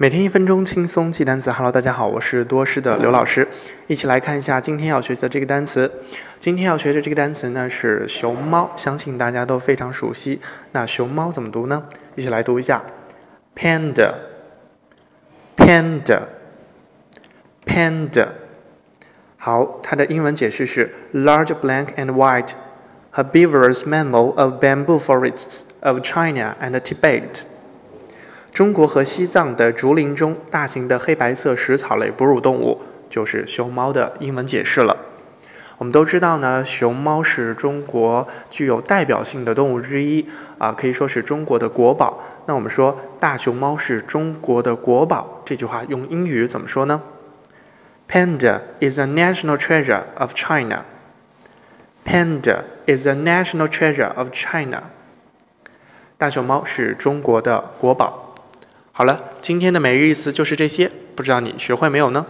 每天一分钟轻松记单词。Hello，大家好，我是多师的刘老师。一起来看一下今天要学习的这个单词。今天要学的这个单词呢是熊猫，相信大家都非常熟悉。那熊猫怎么读呢？一起来读一下：panda，panda，panda。好，它的英文解释是 large, black and white herbivorous mammal of bamboo forests of China and Tibet。中国和西藏的竹林中，大型的黑白色食草类哺乳动物就是熊猫的英文解释了。我们都知道呢，熊猫是中国具有代表性的动物之一啊，可以说是中国的国宝。那我们说大熊猫是中国的国宝，这句话用英语怎么说呢？Panda is a national treasure of China. Panda is a national treasure of China. 大熊猫是中国的国宝。好了，今天的每日一词就是这些，不知道你学会没有呢？